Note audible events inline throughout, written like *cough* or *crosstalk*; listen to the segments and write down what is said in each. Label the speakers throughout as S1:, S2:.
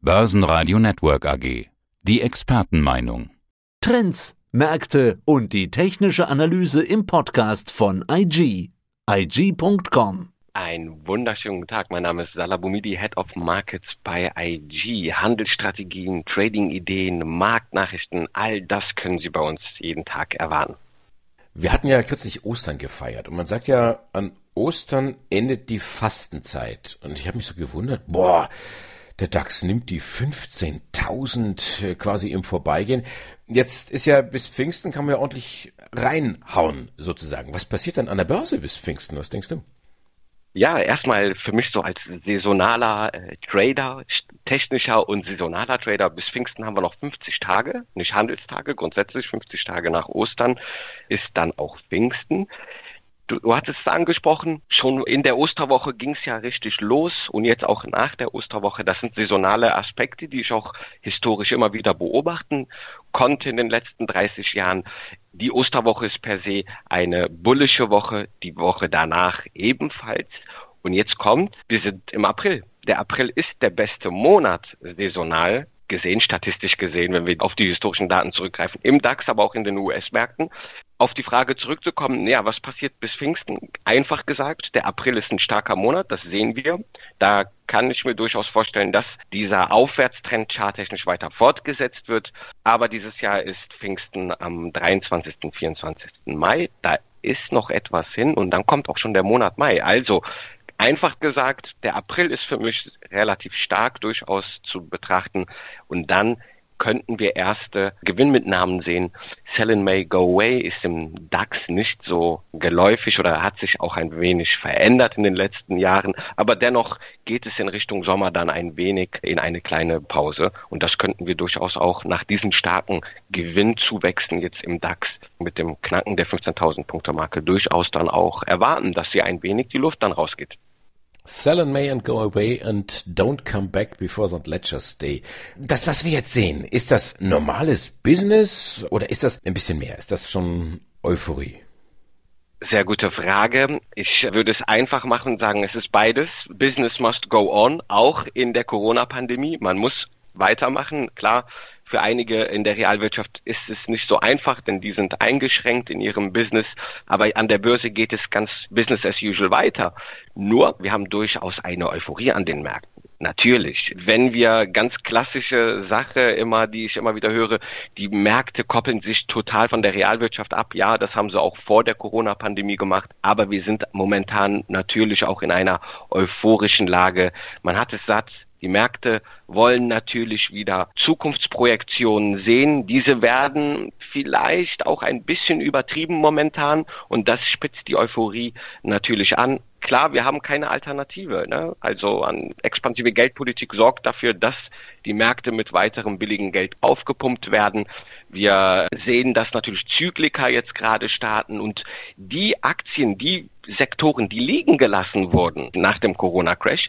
S1: Börsenradio Network AG. Die Expertenmeinung.
S2: Trends, Märkte und die technische Analyse im Podcast von IG. IG.com.
S3: Einen wunderschönen Tag. Mein Name ist Salah Boumidi, Head of Markets bei IG. Handelsstrategien, Trading-Ideen, Marktnachrichten, all das können Sie bei uns jeden Tag erwarten.
S4: Wir hatten ja kürzlich Ostern gefeiert und man sagt ja, an Ostern endet die Fastenzeit. Und ich habe mich so gewundert, boah, der DAX nimmt die 15.000 äh, quasi im Vorbeigehen. Jetzt ist ja bis Pfingsten kann man ja ordentlich reinhauen sozusagen. Was passiert dann an der Börse bis Pfingsten? Was denkst du?
S3: Ja, erstmal für mich so als saisonaler äh, Trader, technischer und saisonaler Trader, bis Pfingsten haben wir noch 50 Tage, nicht Handelstage, grundsätzlich 50 Tage nach Ostern ist dann auch Pfingsten. Du, du hattest es angesprochen, schon in der Osterwoche ging es ja richtig los und jetzt auch nach der Osterwoche. Das sind saisonale Aspekte, die ich auch historisch immer wieder beobachten konnte in den letzten 30 Jahren. Die Osterwoche ist per se eine bullische Woche, die Woche danach ebenfalls. Und jetzt kommt, wir sind im April. Der April ist der beste Monat saisonal gesehen, statistisch gesehen, wenn wir auf die historischen Daten zurückgreifen, im DAX, aber auch in den US-Märkten. Auf die Frage zurückzukommen, ja, was passiert bis Pfingsten? Einfach gesagt, der April ist ein starker Monat, das sehen wir. Da kann ich mir durchaus vorstellen, dass dieser Aufwärtstrend charttechnisch weiter fortgesetzt wird. Aber dieses Jahr ist Pfingsten am 23. 24. Mai. Da ist noch etwas hin und dann kommt auch schon der Monat Mai. Also Einfach gesagt, der April ist für mich relativ stark durchaus zu betrachten und dann könnten wir erste Gewinnmitnahmen sehen. Sell in May Go Away ist im DAX nicht so geläufig oder hat sich auch ein wenig verändert in den letzten Jahren, aber dennoch geht es in Richtung Sommer dann ein wenig in eine kleine Pause und das könnten wir durchaus auch nach diesen starken Gewinnzuwächsen jetzt im DAX mit dem Knacken der 15.000 Punkte Marke durchaus dann auch erwarten, dass hier ein wenig die Luft dann rausgeht.
S4: Sell in May and go away and don't come back before the ledger stay. Das, was wir jetzt sehen, ist das normales Business oder ist das ein bisschen mehr? Ist das schon Euphorie?
S3: Sehr gute Frage. Ich würde es einfach machen und sagen, es ist beides. Business must go on, auch in der Corona-Pandemie. Man muss weitermachen. Klar, für einige in der Realwirtschaft ist es nicht so einfach, denn die sind eingeschränkt in ihrem Business. Aber an der Börse geht es ganz Business as usual weiter. Nur, wir haben durchaus eine Euphorie an den Märkten. Natürlich. Wenn wir ganz klassische Sache immer, die ich immer wieder höre, die Märkte koppeln sich total von der Realwirtschaft ab. Ja, das haben sie auch vor der Corona-Pandemie gemacht. Aber wir sind momentan natürlich auch in einer euphorischen Lage. Man hat es satt, die Märkte wollen natürlich wieder Zukunftsprojektionen sehen. Diese werden vielleicht auch ein bisschen übertrieben momentan und das spitzt die Euphorie natürlich an. Klar, wir haben keine Alternative. Ne? Also an expansive Geldpolitik sorgt dafür, dass die Märkte mit weiterem billigen Geld aufgepumpt werden. Wir sehen, dass natürlich Zyklika jetzt gerade starten und die Aktien, die Sektoren, die liegen gelassen wurden nach dem Corona-Crash,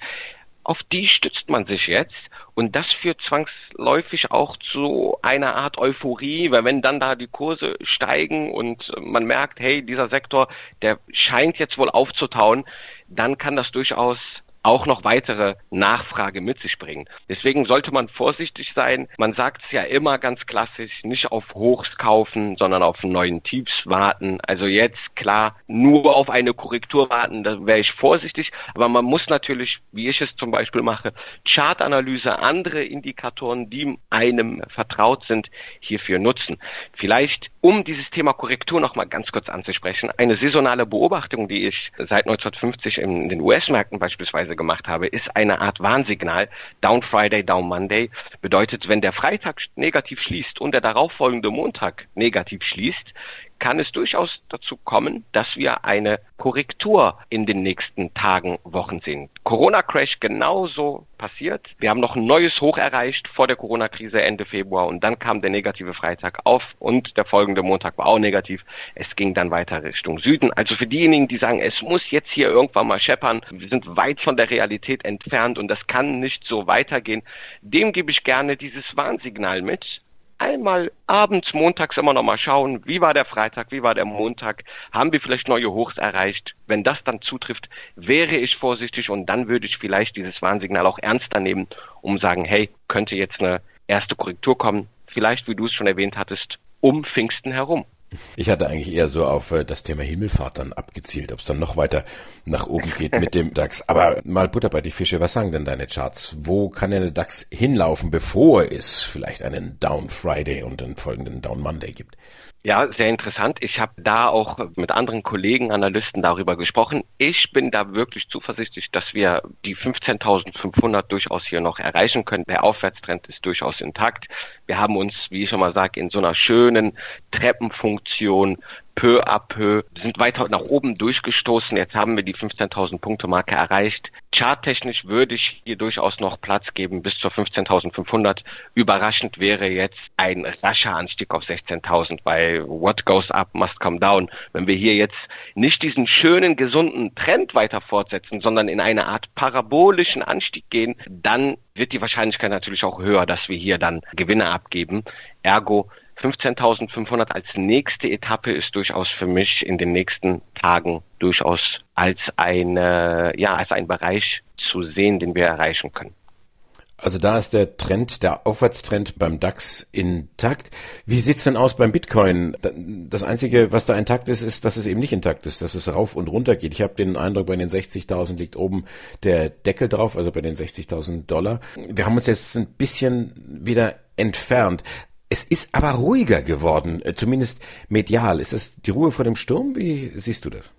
S3: auf die stützt man sich jetzt. Und das führt zwangsläufig auch zu einer Art Euphorie, weil wenn dann da die Kurse steigen und man merkt, hey, dieser Sektor, der scheint jetzt wohl aufzutauen, dann kann das durchaus auch noch weitere Nachfrage mit sich bringen. Deswegen sollte man vorsichtig sein. Man sagt es ja immer ganz klassisch, nicht auf Hochs kaufen, sondern auf neuen Tiefs warten. Also jetzt klar, nur auf eine Korrektur warten, da wäre ich vorsichtig. Aber man muss natürlich, wie ich es zum Beispiel mache, Chartanalyse, andere Indikatoren, die einem vertraut sind, hierfür nutzen. Vielleicht, um dieses Thema Korrektur nochmal ganz kurz anzusprechen, eine saisonale Beobachtung, die ich seit 1950 in den US-Märkten beispielsweise Weise gemacht habe, ist eine Art Warnsignal. Down Friday, Down Monday bedeutet, wenn der Freitag negativ schließt und der darauffolgende Montag negativ schließt, kann es durchaus dazu kommen, dass wir eine Korrektur in den nächsten Tagen, Wochen sehen. Corona-Crash genauso passiert. Wir haben noch ein neues Hoch erreicht vor der Corona-Krise Ende Februar und dann kam der negative Freitag auf und der folgende Montag war auch negativ. Es ging dann weiter Richtung Süden. Also für diejenigen, die sagen, es muss jetzt hier irgendwann mal scheppern, wir sind weit von der Realität entfernt und das kann nicht so weitergehen, dem gebe ich gerne dieses Warnsignal mit einmal abends, montags immer noch mal schauen, wie war der Freitag, wie war der Montag, haben wir vielleicht neue Hochs erreicht. Wenn das dann zutrifft, wäre ich vorsichtig und dann würde ich vielleicht dieses Warnsignal auch ernster nehmen, um sagen, hey, könnte jetzt eine erste Korrektur kommen, vielleicht, wie du es schon erwähnt hattest, um Pfingsten herum.
S4: Ich hatte eigentlich eher so auf äh, das Thema Himmelfahrt dann abgezielt, ob es dann noch weiter nach oben geht mit dem *laughs* DAX. Aber mal Butter bei die Fische, was sagen denn deine Charts? Wo kann denn der DAX hinlaufen, bevor es vielleicht einen Down Friday und einen folgenden Down Monday gibt?
S3: Ja, sehr interessant. Ich habe da auch mit anderen Kollegen, Analysten darüber gesprochen. Ich bin da wirklich zuversichtlich, dass wir die 15.500 durchaus hier noch erreichen können. Der Aufwärtstrend ist durchaus intakt. Wir haben uns, wie ich schon mal sage, in so einer schönen Treppenfunktion peu à peu, sind weiter nach oben durchgestoßen. Jetzt haben wir die 15.000 Punkte Marke erreicht. Charttechnisch würde ich hier durchaus noch Platz geben bis zur 15.500. Überraschend wäre jetzt ein rascher Anstieg auf 16.000, weil what goes up must come down. Wenn wir hier jetzt nicht diesen schönen, gesunden Trend weiter fortsetzen, sondern in eine Art parabolischen Anstieg gehen, dann wird die Wahrscheinlichkeit natürlich auch höher, dass wir hier dann Gewinne abgeben. Ergo 15.500 als nächste Etappe ist durchaus für mich in den nächsten Tagen durchaus als eine, ja, als ein Bereich zu sehen, den wir erreichen können.
S4: Also da ist der Trend, der Aufwärtstrend beim DAX intakt. Wie sieht's denn aus beim Bitcoin? Das Einzige, was da intakt ist, ist, dass es eben nicht intakt ist, dass es rauf und runter geht. Ich habe den Eindruck, bei den 60.000 liegt oben der Deckel drauf, also bei den 60.000 Dollar. Wir haben uns jetzt ein bisschen wieder entfernt. Es ist aber ruhiger geworden, äh, zumindest medial. Ist das die Ruhe vor dem Sturm? Wie siehst du das?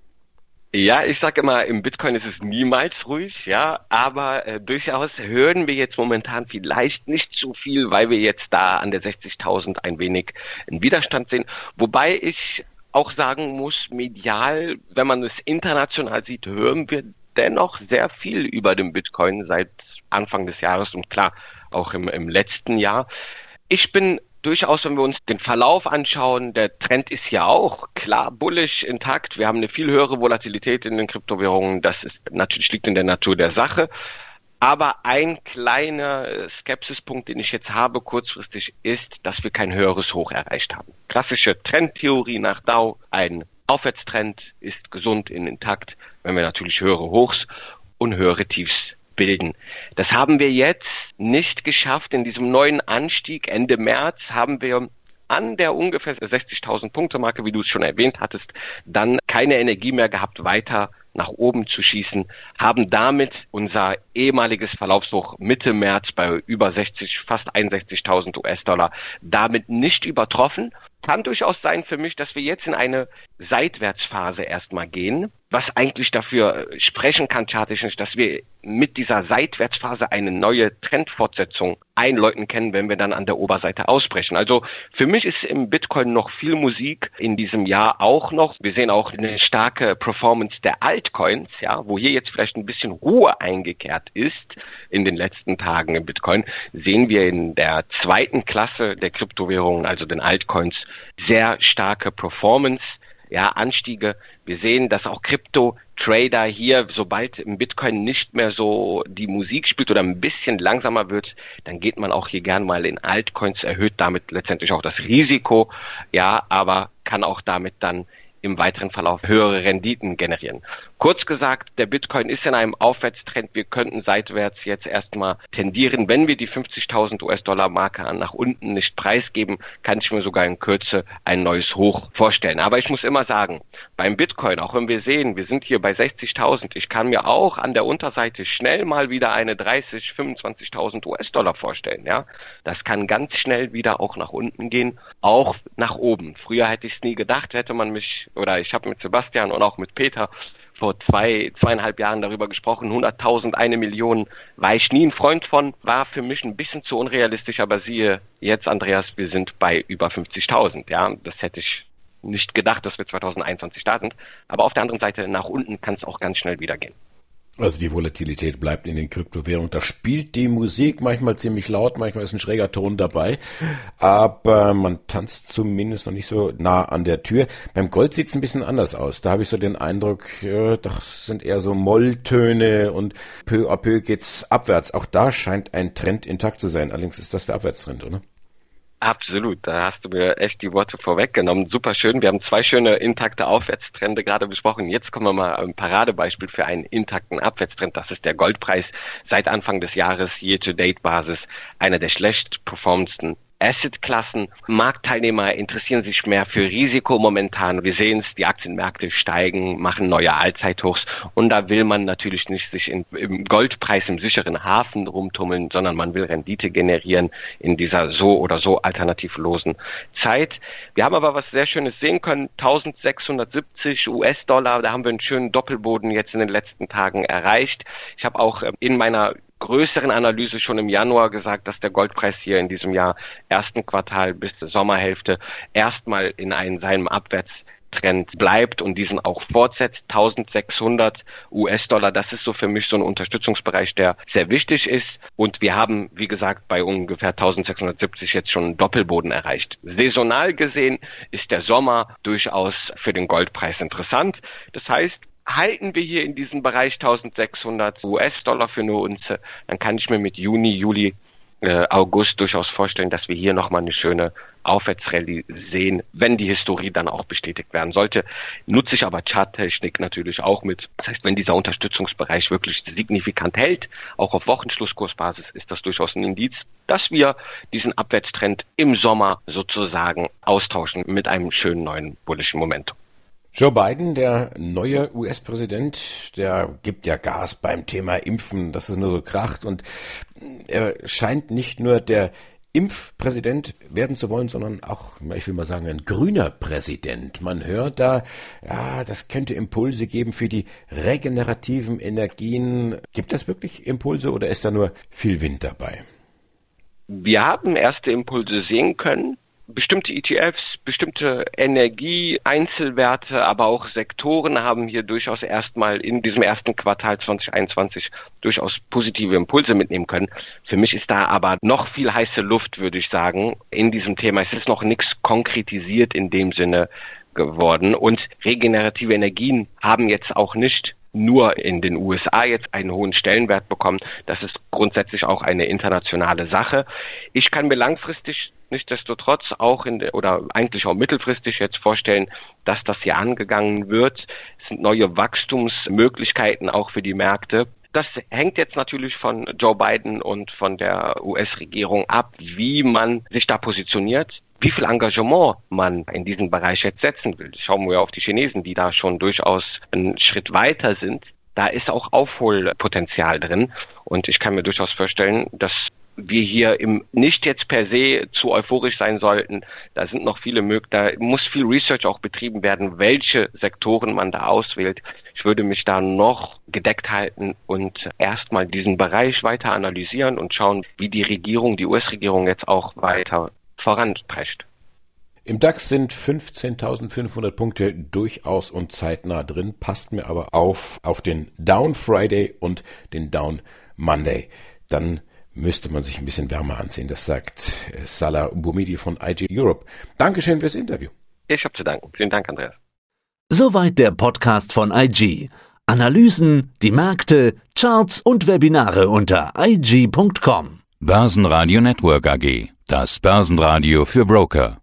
S3: Ja, ich sage immer, im Bitcoin ist es niemals ruhig, ja, aber äh, durchaus hören wir jetzt momentan vielleicht nicht so viel, weil wir jetzt da an der 60.000 ein wenig einen Widerstand sehen. Wobei ich auch sagen muss, medial, wenn man es international sieht, hören wir dennoch sehr viel über den Bitcoin seit Anfang des Jahres und klar auch im, im letzten Jahr. Ich bin durchaus, wenn wir uns den Verlauf anschauen, der Trend ist ja auch klar bullish intakt. Wir haben eine viel höhere Volatilität in den Kryptowährungen. Das ist natürlich liegt in der Natur der Sache. Aber ein kleiner Skepsispunkt, den ich jetzt habe kurzfristig, ist, dass wir kein höheres Hoch erreicht haben. Klassische Trendtheorie nach Dow, ein Aufwärtstrend ist gesund in intakt, wenn wir natürlich höhere Hochs und höhere Tiefs bilden. Das haben wir jetzt nicht geschafft. In diesem neuen Anstieg Ende März haben wir an der ungefähr 60.000 Punkte Marke, wie du es schon erwähnt hattest, dann keine Energie mehr gehabt, weiter nach oben zu schießen, haben damit unser ehemaliges Verlaufshoch Mitte März bei über 60, fast 61.000 US-Dollar damit nicht übertroffen. Kann durchaus sein für mich, dass wir jetzt in eine Seitwärtsphase erstmal gehen was eigentlich dafür sprechen kann, charttechnisch, dass wir mit dieser Seitwärtsphase eine neue Trendfortsetzung einläuten können, wenn wir dann an der Oberseite ausbrechen. Also für mich ist im Bitcoin noch viel Musik in diesem Jahr auch noch. Wir sehen auch eine starke Performance der Altcoins, ja, wo hier jetzt vielleicht ein bisschen Ruhe eingekehrt ist in den letzten Tagen im Bitcoin, sehen wir in der zweiten Klasse der Kryptowährungen, also den Altcoins, sehr starke Performance ja, Anstiege. Wir sehen, dass auch Krypto-Trader hier, sobald im Bitcoin nicht mehr so die Musik spielt oder ein bisschen langsamer wird, dann geht man auch hier gern mal in Altcoins, erhöht damit letztendlich auch das Risiko, ja, aber kann auch damit dann im weiteren Verlauf höhere Renditen generieren. Kurz gesagt, der Bitcoin ist in einem Aufwärtstrend. Wir könnten seitwärts jetzt erstmal tendieren. Wenn wir die 50.000 US-Dollar Marke nach unten nicht preisgeben, kann ich mir sogar in Kürze ein neues Hoch vorstellen. Aber ich muss immer sagen, beim Bitcoin, auch wenn wir sehen, wir sind hier bei 60.000, ich kann mir auch an der Unterseite schnell mal wieder eine 30, 25.000 US-Dollar vorstellen. Ja, das kann ganz schnell wieder auch nach unten gehen, auch nach oben. Früher hätte ich es nie gedacht, hätte man mich oder ich habe mit Sebastian und auch mit Peter vor zwei, zweieinhalb Jahren darüber gesprochen, 100.000, eine Million, war ich nie ein Freund von, war für mich ein bisschen zu unrealistisch, aber siehe jetzt, Andreas, wir sind bei über 50.000, ja, das hätte ich nicht gedacht, dass wir 2021 starten, aber auf der anderen Seite nach unten kann es auch ganz schnell wieder gehen.
S4: Also die Volatilität bleibt in den Kryptowährungen. Da spielt die Musik manchmal ziemlich laut, manchmal ist ein schräger Ton dabei, aber man tanzt zumindest noch nicht so nah an der Tür. Beim Gold sieht's ein bisschen anders aus. Da habe ich so den Eindruck, das sind eher so Molltöne und peu à peu geht's abwärts. Auch da scheint ein Trend intakt zu sein. Allerdings ist das der Abwärtstrend, oder?
S3: Absolut, da hast du mir echt die Worte vorweggenommen. Super schön. Wir haben zwei schöne intakte Aufwärtstrende gerade besprochen. Jetzt kommen wir mal ein Paradebeispiel für einen intakten Abwärtstrend. Das ist der Goldpreis seit Anfang des Jahres, Year-to-Date-Basis, einer der schlecht performendsten Assetklassen. Marktteilnehmer interessieren sich mehr für Risiko momentan. Wir sehen es, die Aktienmärkte steigen, machen neue Allzeithochs und da will man natürlich nicht sich in, im Goldpreis im sicheren Hafen rumtummeln, sondern man will Rendite generieren in dieser so oder so alternativlosen Zeit. Wir haben aber was sehr Schönes sehen können, 1670 US-Dollar, da haben wir einen schönen Doppelboden jetzt in den letzten Tagen erreicht. Ich habe auch ähm, in meiner größeren Analyse schon im Januar gesagt, dass der Goldpreis hier in diesem Jahr ersten Quartal bis zur Sommerhälfte erstmal in einem, seinem Abwärtstrend bleibt und diesen auch fortsetzt. 1600 US-Dollar, das ist so für mich so ein Unterstützungsbereich, der sehr wichtig ist. Und wir haben, wie gesagt, bei ungefähr 1670 jetzt schon einen Doppelboden erreicht. Saisonal gesehen ist der Sommer durchaus für den Goldpreis interessant. Das heißt, halten wir hier in diesem Bereich 1600 US-Dollar für eine Unze, dann kann ich mir mit Juni, Juli, äh, August durchaus vorstellen, dass wir hier nochmal eine schöne Aufwärtsrallye sehen, wenn die Historie dann auch bestätigt werden sollte. Nutze ich aber Charttechnik natürlich auch mit. Das heißt, wenn dieser Unterstützungsbereich wirklich signifikant hält, auch auf Wochenschlusskursbasis, ist das durchaus ein Indiz, dass wir diesen Abwärtstrend im Sommer sozusagen austauschen mit einem schönen neuen bullischen Momentum.
S4: Joe Biden, der neue US-Präsident, der gibt ja Gas beim Thema Impfen, dass es nur so kracht und er scheint nicht nur der Impfpräsident werden zu wollen, sondern auch, ich will mal sagen, ein grüner Präsident. Man hört da, ja, das könnte Impulse geben für die regenerativen Energien. Gibt das wirklich Impulse oder ist da nur viel Wind dabei?
S3: Wir haben erste Impulse sehen können bestimmte ETFs, bestimmte Energie-Einzelwerte, aber auch Sektoren haben hier durchaus erstmal in diesem ersten Quartal 2021 durchaus positive Impulse mitnehmen können. Für mich ist da aber noch viel heiße Luft, würde ich sagen, in diesem Thema. Es ist noch nichts konkretisiert in dem Sinne geworden und regenerative Energien haben jetzt auch nicht nur in den USA jetzt einen hohen Stellenwert bekommen. Das ist grundsätzlich auch eine internationale Sache. Ich kann mir langfristig nichtsdestotrotz auch in der, oder eigentlich auch mittelfristig jetzt vorstellen, dass das hier angegangen wird. Es sind neue Wachstumsmöglichkeiten auch für die Märkte. Das hängt jetzt natürlich von Joe Biden und von der US-Regierung ab, wie man sich da positioniert wie viel Engagement man in diesen Bereich jetzt setzen will. Schauen wir auf die Chinesen, die da schon durchaus einen Schritt weiter sind. Da ist auch Aufholpotenzial drin. Und ich kann mir durchaus vorstellen, dass wir hier im nicht jetzt per se zu euphorisch sein sollten. Da sind noch viele Möglichkeiten, da muss viel Research auch betrieben werden, welche Sektoren man da auswählt. Ich würde mich da noch gedeckt halten und erstmal diesen Bereich weiter analysieren und schauen, wie die Regierung, die US-Regierung jetzt auch weiter voranprescht.
S4: Im DAX sind 15.500 Punkte durchaus und zeitnah drin, passt mir aber auf auf den Down Friday und den Down Monday. Dann müsste man sich ein bisschen wärmer anziehen. Das sagt äh, Salah Boumidi von IG Europe. Dankeschön fürs Interview.
S3: Ich habe zu danken. Vielen Dank, Andreas.
S2: Soweit der Podcast von IG. Analysen, die Märkte, Charts und Webinare unter IG.com.
S1: Börsenradio Network AG. Das Börsenradio für Broker.